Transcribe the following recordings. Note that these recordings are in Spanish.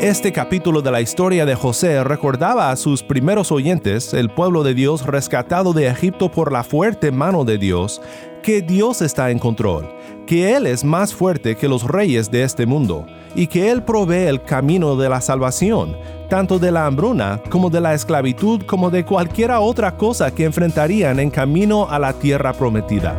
Este capítulo de la historia de José recordaba a sus primeros oyentes, el pueblo de Dios rescatado de Egipto por la fuerte mano de Dios, que Dios está en control, que Él es más fuerte que los reyes de este mundo, y que Él provee el camino de la salvación, tanto de la hambruna como de la esclavitud como de cualquiera otra cosa que enfrentarían en camino a la tierra prometida.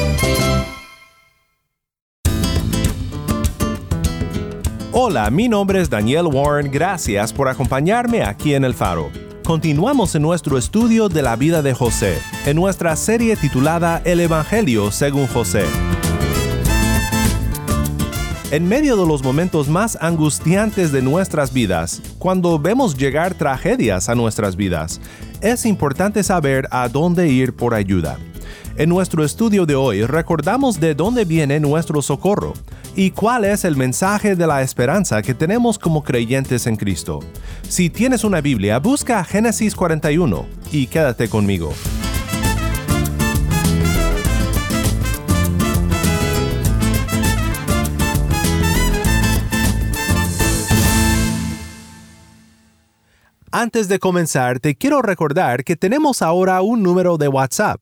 Hola, mi nombre es Daniel Warren, gracias por acompañarme aquí en El Faro. Continuamos en nuestro estudio de la vida de José, en nuestra serie titulada El Evangelio según José. En medio de los momentos más angustiantes de nuestras vidas, cuando vemos llegar tragedias a nuestras vidas, es importante saber a dónde ir por ayuda. En nuestro estudio de hoy recordamos de dónde viene nuestro socorro y cuál es el mensaje de la esperanza que tenemos como creyentes en Cristo. Si tienes una Biblia, busca Génesis 41 y quédate conmigo. Antes de comenzar, te quiero recordar que tenemos ahora un número de WhatsApp.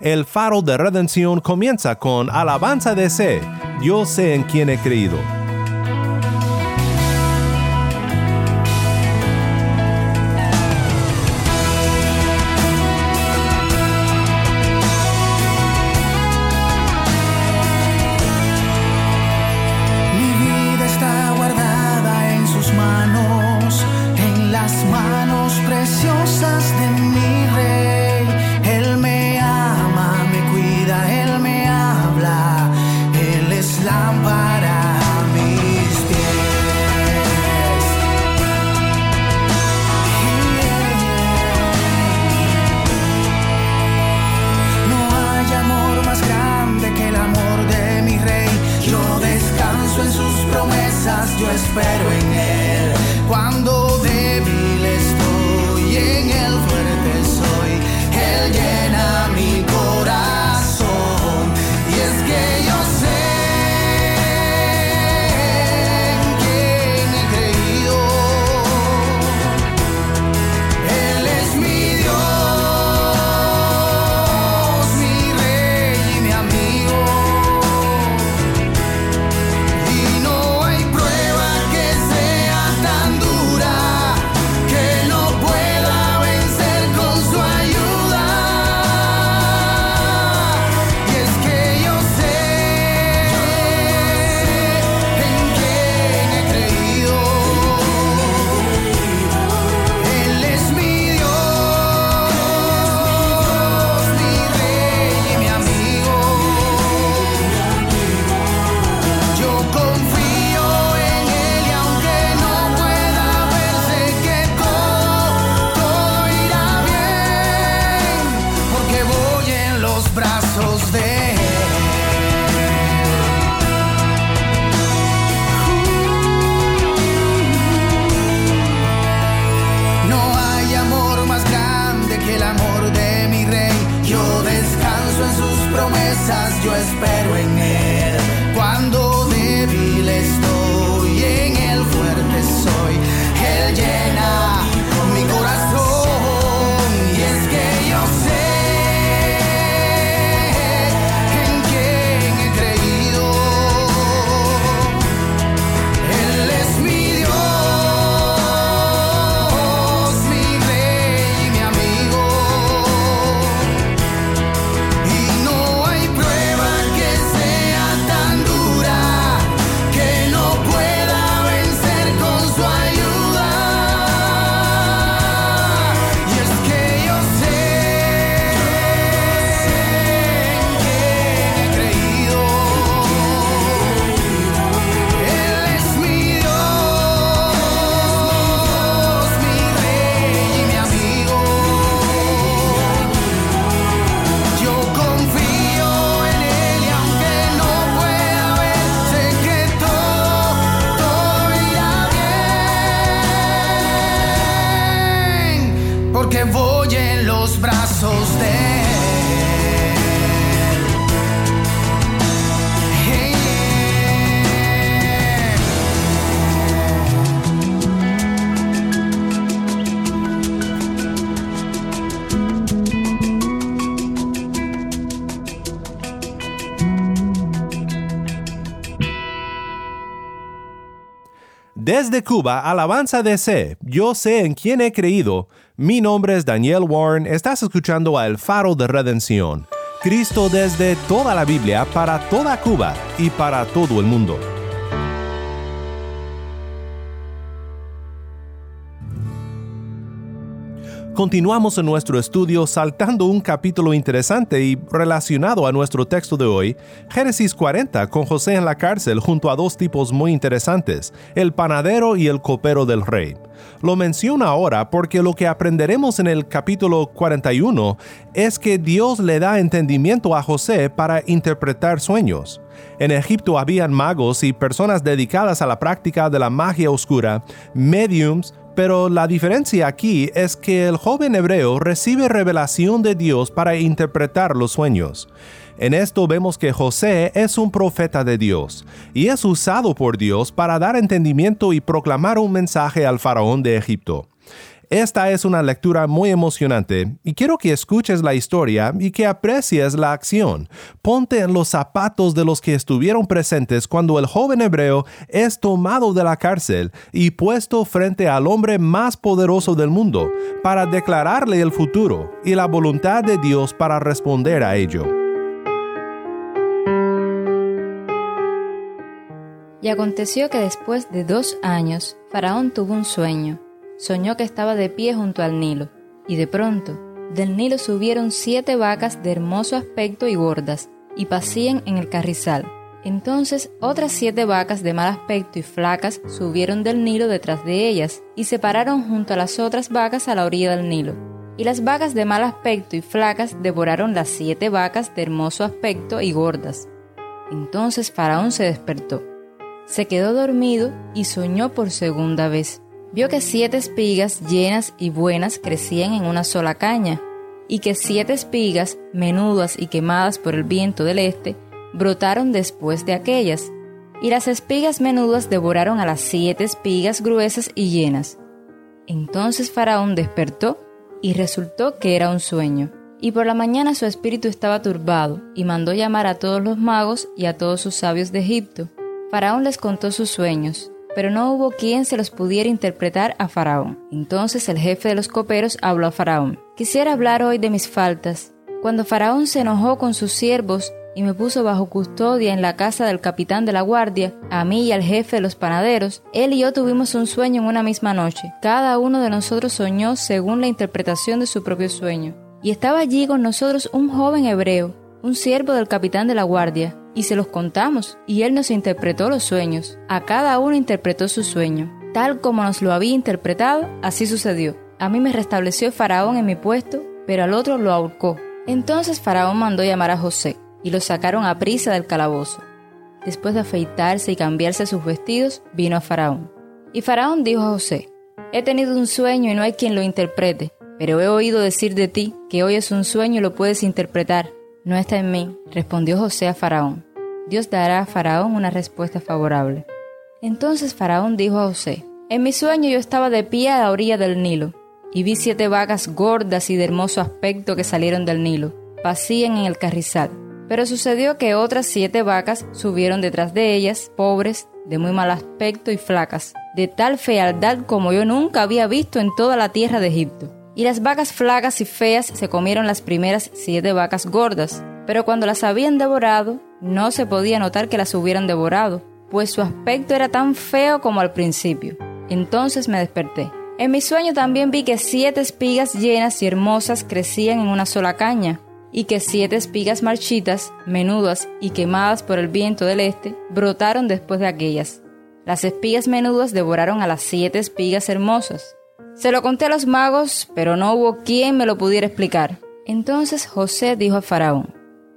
El faro de redención comienza con alabanza de sé, yo sé en quién he creído. Desde Cuba, Alabanza DC, yo sé en quién he creído. Mi nombre es Daniel Warren, estás escuchando a El Faro de Redención. Cristo desde toda la Biblia, para toda Cuba y para todo el mundo. Continuamos en nuestro estudio saltando un capítulo interesante y relacionado a nuestro texto de hoy, Génesis 40, con José en la cárcel junto a dos tipos muy interesantes, el panadero y el copero del rey. Lo menciono ahora porque lo que aprenderemos en el capítulo 41 es que Dios le da entendimiento a José para interpretar sueños. En Egipto habían magos y personas dedicadas a la práctica de la magia oscura, mediums, pero la diferencia aquí es que el joven hebreo recibe revelación de Dios para interpretar los sueños. En esto vemos que José es un profeta de Dios y es usado por Dios para dar entendimiento y proclamar un mensaje al faraón de Egipto. Esta es una lectura muy emocionante y quiero que escuches la historia y que aprecies la acción. Ponte en los zapatos de los que estuvieron presentes cuando el joven hebreo es tomado de la cárcel y puesto frente al hombre más poderoso del mundo para declararle el futuro y la voluntad de Dios para responder a ello. Y aconteció que después de dos años, Faraón tuvo un sueño. Soñó que estaba de pie junto al Nilo, y de pronto, del Nilo subieron siete vacas de hermoso aspecto y gordas, y pacían en el carrizal. Entonces otras siete vacas de mal aspecto y flacas subieron del Nilo detrás de ellas, y se pararon junto a las otras vacas a la orilla del Nilo. Y las vacas de mal aspecto y flacas devoraron las siete vacas de hermoso aspecto y gordas. Entonces Faraón se despertó se quedó dormido y soñó por segunda vez. Vio que siete espigas llenas y buenas crecían en una sola caña, y que siete espigas, menudas y quemadas por el viento del este, brotaron después de aquellas, y las espigas menudas devoraron a las siete espigas gruesas y llenas. Entonces Faraón despertó, y resultó que era un sueño. Y por la mañana su espíritu estaba turbado, y mandó llamar a todos los magos y a todos sus sabios de Egipto, Faraón les contó sus sueños, pero no hubo quien se los pudiera interpretar a Faraón. Entonces el jefe de los coperos habló a Faraón. Quisiera hablar hoy de mis faltas. Cuando Faraón se enojó con sus siervos y me puso bajo custodia en la casa del capitán de la guardia, a mí y al jefe de los panaderos, él y yo tuvimos un sueño en una misma noche. Cada uno de nosotros soñó según la interpretación de su propio sueño. Y estaba allí con nosotros un joven hebreo, un siervo del capitán de la guardia, y se los contamos, y él nos interpretó los sueños. A cada uno interpretó su sueño. Tal como nos lo había interpretado, así sucedió. A mí me restableció Faraón en mi puesto, pero al otro lo ahorcó. Entonces Faraón mandó llamar a José, y lo sacaron a prisa del calabozo. Después de afeitarse y cambiarse sus vestidos, vino a Faraón. Y Faraón dijo a José, He tenido un sueño y no hay quien lo interprete, pero he oído decir de ti que hoy es un sueño y lo puedes interpretar. No está en mí, respondió José a Faraón. Dios dará a Faraón una respuesta favorable. Entonces Faraón dijo a José, En mi sueño yo estaba de pie a la orilla del Nilo, y vi siete vacas gordas y de hermoso aspecto que salieron del Nilo, pacían en el carrizal. Pero sucedió que otras siete vacas subieron detrás de ellas, pobres, de muy mal aspecto y flacas, de tal fealdad como yo nunca había visto en toda la tierra de Egipto. Y las vacas flacas y feas se comieron las primeras siete vacas gordas, pero cuando las habían devorado, no se podía notar que las hubieran devorado, pues su aspecto era tan feo como al principio. Entonces me desperté. En mi sueño también vi que siete espigas llenas y hermosas crecían en una sola caña, y que siete espigas marchitas, menudas y quemadas por el viento del este, brotaron después de aquellas. Las espigas menudas devoraron a las siete espigas hermosas. Se lo conté a los magos, pero no hubo quien me lo pudiera explicar. Entonces José dijo a Faraón,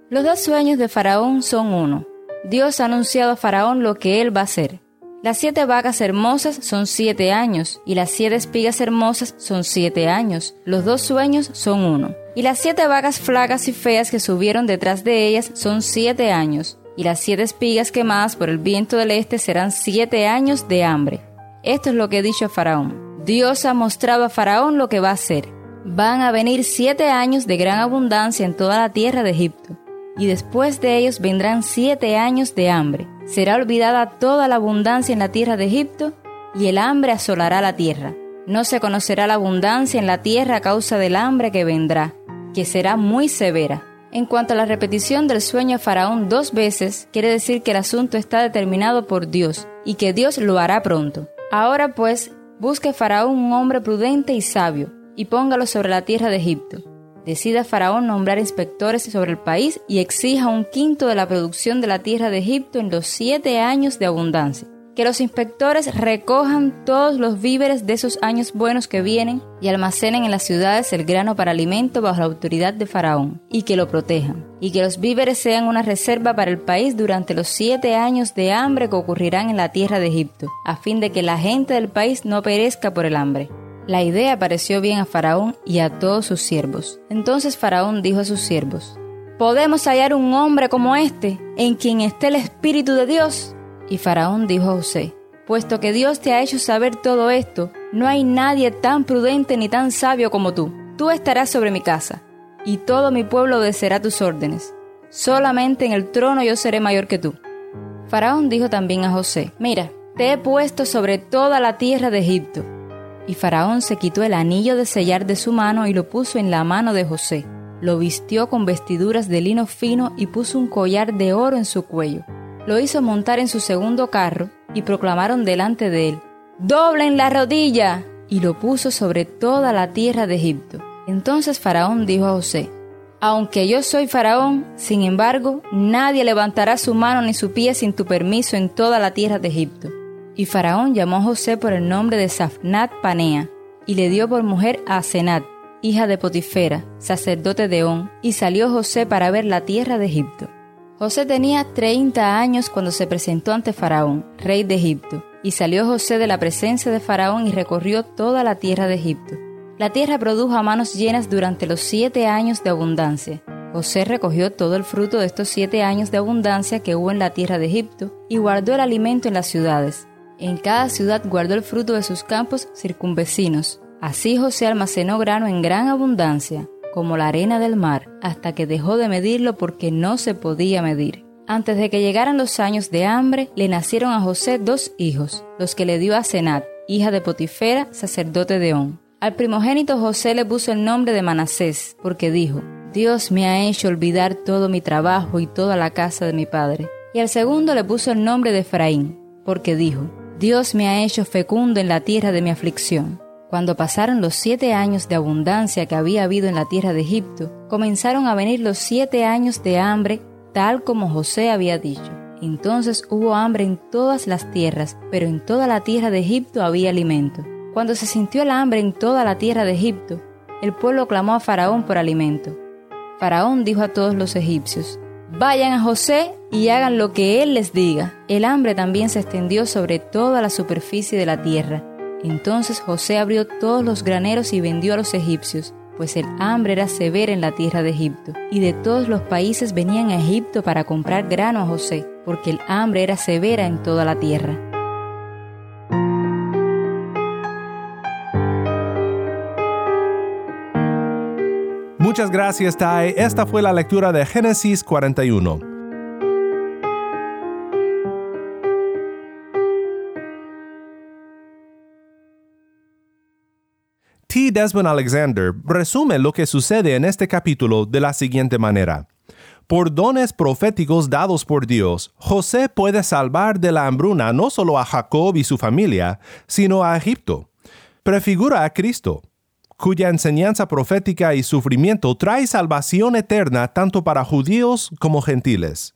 Los dos sueños de Faraón son uno. Dios ha anunciado a Faraón lo que él va a hacer. Las siete vacas hermosas son siete años, y las siete espigas hermosas son siete años. Los dos sueños son uno. Y las siete vacas flacas y feas que subieron detrás de ellas son siete años. Y las siete espigas quemadas por el viento del este serán siete años de hambre. Esto es lo que he dicho a Faraón. Dios ha mostrado a Faraón lo que va a hacer. Van a venir siete años de gran abundancia en toda la tierra de Egipto y después de ellos vendrán siete años de hambre. Será olvidada toda la abundancia en la tierra de Egipto, y el hambre asolará la tierra. No se conocerá la abundancia en la tierra a causa del hambre que vendrá, que será muy severa. En cuanto a la repetición del sueño a Faraón dos veces, quiere decir que el asunto está determinado por Dios y que Dios lo hará pronto. Ahora pues, busque Faraón un hombre prudente y sabio, y póngalo sobre la tierra de Egipto Decida Faraón nombrar inspectores sobre el país y exija un quinto de la producción de la tierra de Egipto en los siete años de abundancia. Que los inspectores recojan todos los víveres de esos años buenos que vienen y almacenen en las ciudades el grano para alimento bajo la autoridad de Faraón, y que lo protejan. Y que los víveres sean una reserva para el país durante los siete años de hambre que ocurrirán en la tierra de Egipto, a fin de que la gente del país no perezca por el hambre. La idea pareció bien a Faraón y a todos sus siervos. Entonces Faraón dijo a sus siervos, ¿Podemos hallar un hombre como este, en quien esté el Espíritu de Dios? Y Faraón dijo a José, Puesto que Dios te ha hecho saber todo esto, no hay nadie tan prudente ni tan sabio como tú. Tú estarás sobre mi casa, y todo mi pueblo obedecerá tus órdenes. Solamente en el trono yo seré mayor que tú. Faraón dijo también a José, Mira, te he puesto sobre toda la tierra de Egipto y Faraón se quitó el anillo de sellar de su mano y lo puso en la mano de José. Lo vistió con vestiduras de lino fino y puso un collar de oro en su cuello. Lo hizo montar en su segundo carro y proclamaron delante de él, ¡Doblen la rodilla! Y lo puso sobre toda la tierra de Egipto. Entonces Faraón dijo a José, Aunque yo soy Faraón, sin embargo, nadie levantará su mano ni su pie sin tu permiso en toda la tierra de Egipto. Y Faraón llamó a José por el nombre de Safnat Panea, y le dio por mujer a Senat, hija de Potifera, sacerdote de On, y salió José para ver la tierra de Egipto. José tenía treinta años cuando se presentó ante Faraón, rey de Egipto, y salió José de la presencia de Faraón y recorrió toda la tierra de Egipto. La tierra produjo a manos llenas durante los siete años de abundancia. José recogió todo el fruto de estos siete años de abundancia que hubo en la tierra de Egipto y guardó el alimento en las ciudades, en cada ciudad guardó el fruto de sus campos circunvecinos. Así José almacenó grano en gran abundancia, como la arena del mar, hasta que dejó de medirlo porque no se podía medir. Antes de que llegaran los años de hambre, le nacieron a José dos hijos, los que le dio a Senat, hija de Potifera, sacerdote de On. Al primogénito José le puso el nombre de Manasés, porque dijo, Dios me ha hecho olvidar todo mi trabajo y toda la casa de mi padre. Y al segundo le puso el nombre de Efraín, porque dijo, Dios me ha hecho fecundo en la tierra de mi aflicción. Cuando pasaron los siete años de abundancia que había habido en la tierra de Egipto, comenzaron a venir los siete años de hambre, tal como José había dicho. Entonces hubo hambre en todas las tierras, pero en toda la tierra de Egipto había alimento. Cuando se sintió el hambre en toda la tierra de Egipto, el pueblo clamó a Faraón por alimento. Faraón dijo a todos los egipcios, Vayan a José y hagan lo que él les diga. El hambre también se extendió sobre toda la superficie de la tierra. Entonces José abrió todos los graneros y vendió a los egipcios, pues el hambre era severa en la tierra de Egipto. Y de todos los países venían a Egipto para comprar grano a José, porque el hambre era severa en toda la tierra. Muchas gracias, Tai. Esta fue la lectura de Génesis 41. T. Desmond Alexander resume lo que sucede en este capítulo de la siguiente manera. Por dones proféticos dados por Dios, José puede salvar de la hambruna no solo a Jacob y su familia, sino a Egipto. Prefigura a Cristo, cuya enseñanza profética y sufrimiento trae salvación eterna tanto para judíos como gentiles.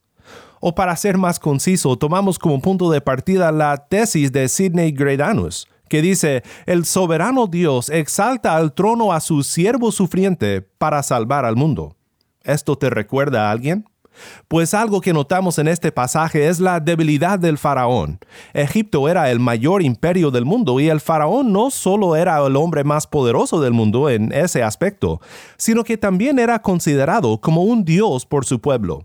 O para ser más conciso, tomamos como punto de partida la tesis de Sidney Greidanus, que dice, el soberano Dios exalta al trono a su siervo sufriente para salvar al mundo. ¿Esto te recuerda a alguien? Pues algo que notamos en este pasaje es la debilidad del faraón. Egipto era el mayor imperio del mundo y el faraón no solo era el hombre más poderoso del mundo en ese aspecto, sino que también era considerado como un dios por su pueblo.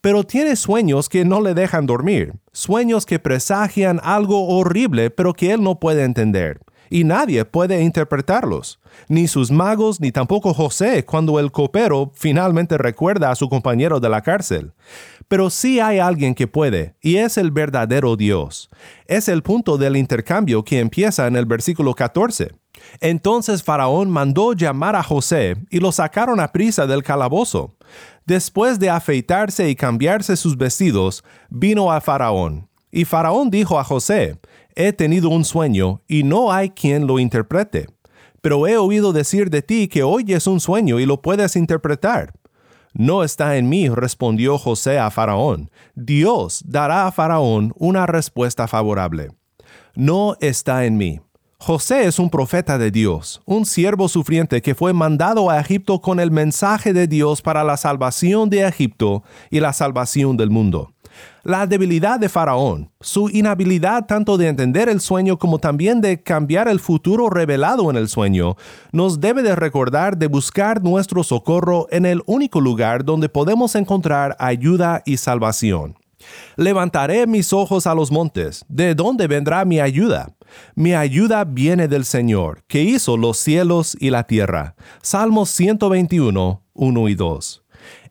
Pero tiene sueños que no le dejan dormir, sueños que presagian algo horrible pero que él no puede entender y nadie puede interpretarlos, ni sus magos ni tampoco José cuando el copero finalmente recuerda a su compañero de la cárcel. Pero sí hay alguien que puede, y es el verdadero Dios. Es el punto del intercambio que empieza en el versículo 14. Entonces Faraón mandó llamar a José y lo sacaron a prisa del calabozo. Después de afeitarse y cambiarse sus vestidos, vino a Faraón. Y Faraón dijo a José, he tenido un sueño y no hay quien lo interprete. Pero he oído decir de ti que oyes un sueño y lo puedes interpretar. No está en mí, respondió José a Faraón. Dios dará a Faraón una respuesta favorable. No está en mí. José es un profeta de Dios, un siervo sufriente que fue mandado a Egipto con el mensaje de Dios para la salvación de Egipto y la salvación del mundo. La debilidad de Faraón, su inhabilidad tanto de entender el sueño como también de cambiar el futuro revelado en el sueño, nos debe de recordar de buscar nuestro socorro en el único lugar donde podemos encontrar ayuda y salvación. Levantaré mis ojos a los montes, ¿de dónde vendrá mi ayuda? Mi ayuda viene del Señor, que hizo los cielos y la tierra. Salmos 121, 1 y 2.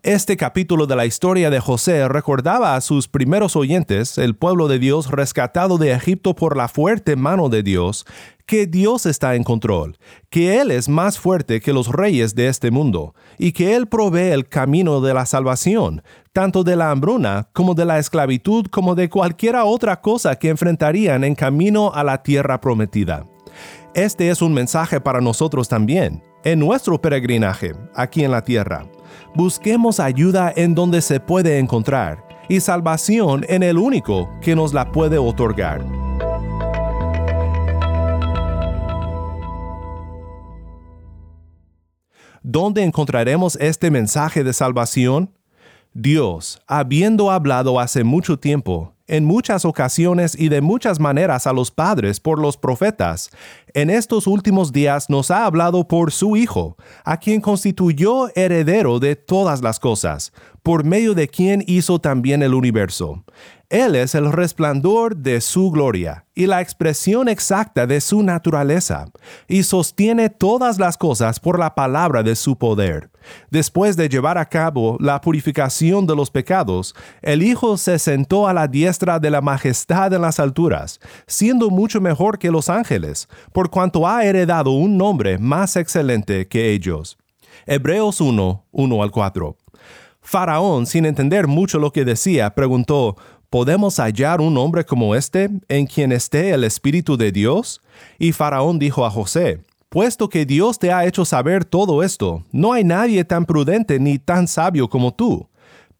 Este capítulo de la historia de José recordaba a sus primeros oyentes, el pueblo de Dios rescatado de Egipto por la fuerte mano de Dios, que Dios está en control, que Él es más fuerte que los reyes de este mundo, y que Él provee el camino de la salvación, tanto de la hambruna como de la esclavitud como de cualquiera otra cosa que enfrentarían en camino a la tierra prometida. Este es un mensaje para nosotros también, en nuestro peregrinaje aquí en la tierra busquemos ayuda en donde se puede encontrar y salvación en el único que nos la puede otorgar. ¿Dónde encontraremos este mensaje de salvación? Dios, habiendo hablado hace mucho tiempo, en muchas ocasiones y de muchas maneras a los padres por los profetas, en estos últimos días nos ha hablado por su Hijo, a quien constituyó heredero de todas las cosas, por medio de quien hizo también el universo. Él es el resplandor de su gloria y la expresión exacta de su naturaleza, y sostiene todas las cosas por la palabra de su poder. Después de llevar a cabo la purificación de los pecados, el Hijo se sentó a la diestra de la majestad en las alturas, siendo mucho mejor que los ángeles, por cuanto ha heredado un nombre más excelente que ellos. Hebreos 1, 1 al 4. Faraón, sin entender mucho lo que decía, preguntó, ¿podemos hallar un hombre como este en quien esté el Espíritu de Dios? Y Faraón dijo a José, Puesto que Dios te ha hecho saber todo esto, no hay nadie tan prudente ni tan sabio como tú.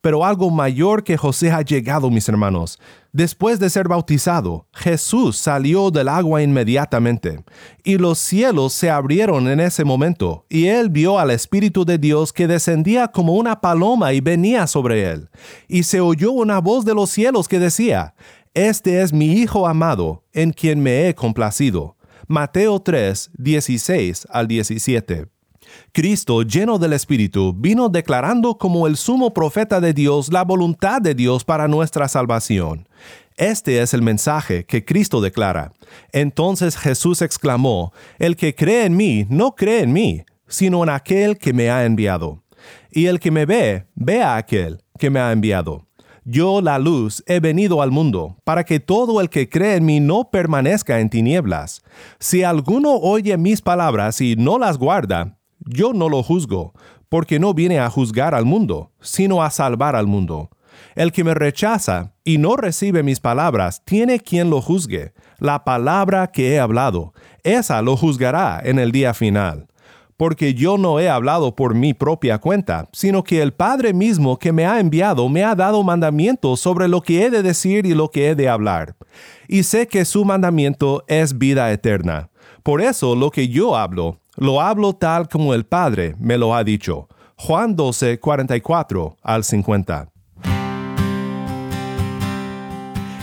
Pero algo mayor que José ha llegado, mis hermanos. Después de ser bautizado, Jesús salió del agua inmediatamente, y los cielos se abrieron en ese momento, y él vio al Espíritu de Dios que descendía como una paloma y venía sobre él. Y se oyó una voz de los cielos que decía, Este es mi Hijo amado, en quien me he complacido. Mateo 3, 16 al 17. Cristo, lleno del Espíritu, vino declarando como el sumo profeta de Dios la voluntad de Dios para nuestra salvación. Este es el mensaje que Cristo declara. Entonces Jesús exclamó, El que cree en mí, no cree en mí, sino en aquel que me ha enviado. Y el que me ve, ve a aquel que me ha enviado. Yo, la luz, he venido al mundo, para que todo el que cree en mí no permanezca en tinieblas. Si alguno oye mis palabras y no las guarda, yo no lo juzgo, porque no viene a juzgar al mundo, sino a salvar al mundo. El que me rechaza y no recibe mis palabras, tiene quien lo juzgue. La palabra que he hablado, esa lo juzgará en el día final. Porque yo no he hablado por mi propia cuenta, sino que el Padre mismo que me ha enviado me ha dado mandamientos sobre lo que he de decir y lo que he de hablar. Y sé que su mandamiento es vida eterna. Por eso lo que yo hablo, lo hablo tal como el Padre me lo ha dicho. Juan 12, 44 al 50.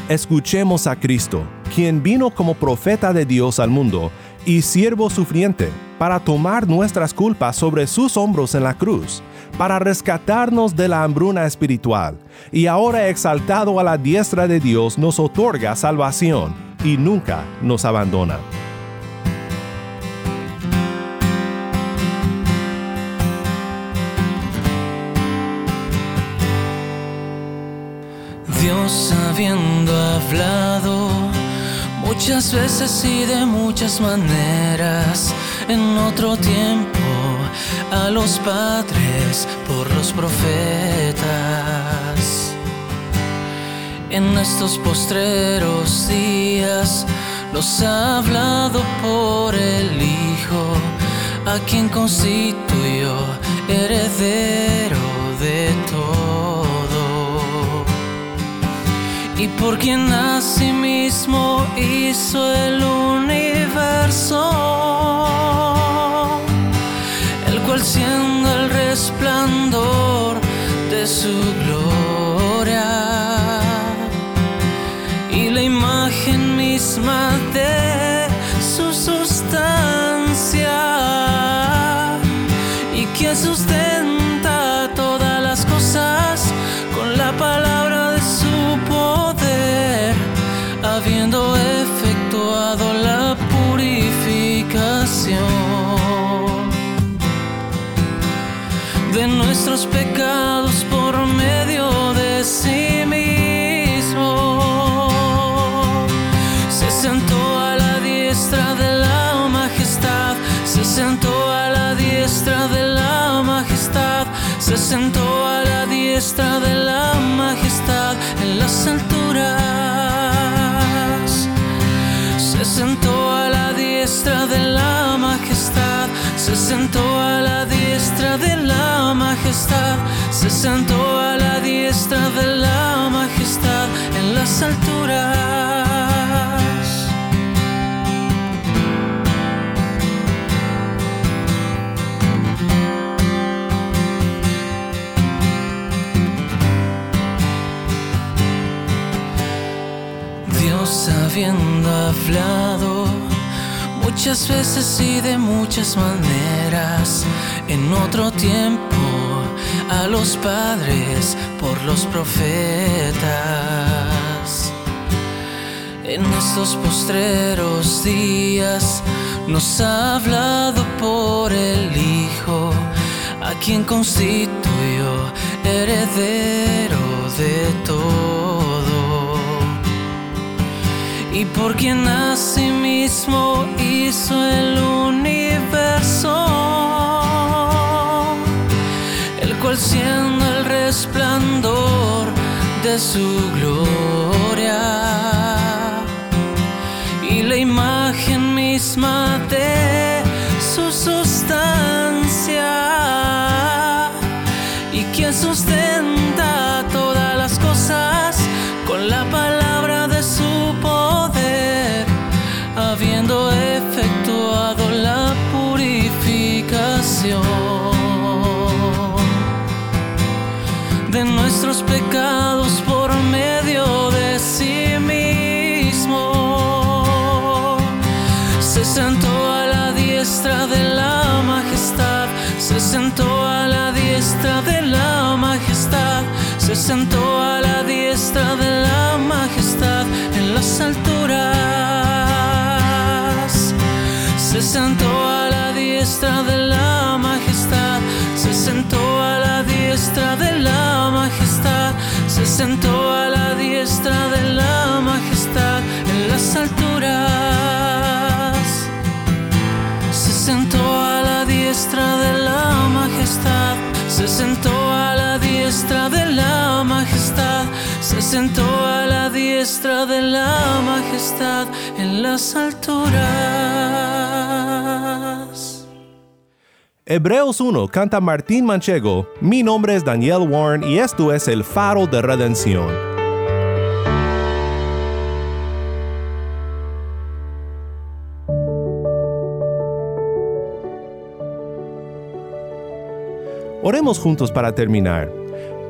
Escuchemos a Cristo, quien vino como profeta de Dios al mundo y siervo sufriente, para tomar nuestras culpas sobre sus hombros en la cruz, para rescatarnos de la hambruna espiritual, y ahora exaltado a la diestra de Dios nos otorga salvación y nunca nos abandona. Dios habiendo hablado muchas veces y de muchas maneras en otro tiempo a los padres por los profetas. En estos postreros días los ha hablado por el Hijo, a quien constituyó heredero de todo y por quien mismo hizo el universo, el cual siendo el resplandor de su gloria y la imagen misma de su sustancia y quien sustenta nuestros pecados por medio de sí mismo. Se sentó a la diestra de la majestad, se sentó a la diestra de la majestad, se sentó a la diestra de la majestad en las alturas. Se sentó a la diestra de la majestad, se sentó a la diestra de la majestad, se sentó a la diestra de la majestad en las alturas. Dios habiendo hablado muchas veces y de muchas maneras en otro tiempo a los padres por los profetas. En estos postreros días nos ha hablado por el Hijo, a quien constituyó heredero de todo y por quien mismo hizo el universo, el cual siendo el resplandor de su gloria y la imagen misma de su sustancia y quien sustenta pecados por medio de sí mismo. Se sentó a la diestra de la majestad, se sentó a la diestra de la majestad, se sentó a la diestra de la majestad en las alturas. Se sentó a la diestra de la majestad, se sentó a la diestra de la sentó a la diestra de la majestad en las alturas. Se sentó a la diestra de la majestad, se sentó a la diestra de la majestad, se sentó a la diestra de la majestad en las alturas. Hebreos 1 canta Martín Manchego, mi nombre es Daniel Warren y esto es el faro de redención. Oremos juntos para terminar.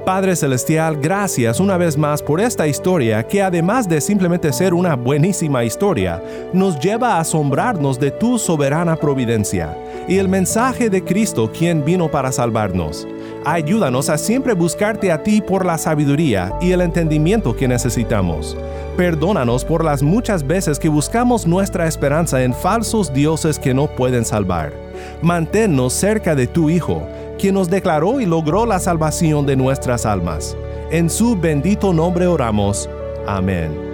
Padre Celestial, gracias una vez más por esta historia que además de simplemente ser una buenísima historia, nos lleva a asombrarnos de tu soberana providencia y el mensaje de Cristo quien vino para salvarnos. Ayúdanos a siempre buscarte a ti por la sabiduría y el entendimiento que necesitamos. Perdónanos por las muchas veces que buscamos nuestra esperanza en falsos dioses que no pueden salvar. Manténnos cerca de tu Hijo quien nos declaró y logró la salvación de nuestras almas. En su bendito nombre oramos. Amén.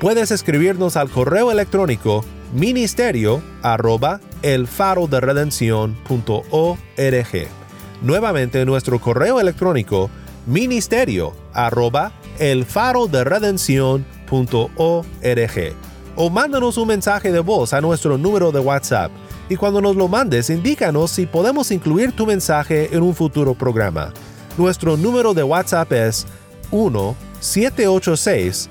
puedes escribirnos al correo electrónico ministerio arroba el faro de Nuevamente nuestro correo electrónico ministerio arroba el faro de O mándanos un mensaje de voz a nuestro número de WhatsApp. Y cuando nos lo mandes indícanos si podemos incluir tu mensaje en un futuro programa. Nuestro número de WhatsApp es 1 786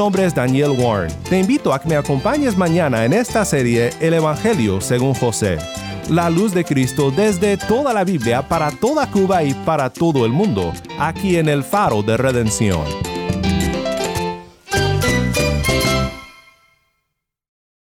Nombre es Daniel Warren. Te invito a que me acompañes mañana en esta serie El Evangelio según José. La luz de Cristo desde toda la Biblia para toda Cuba y para todo el mundo, aquí en el Faro de Redención.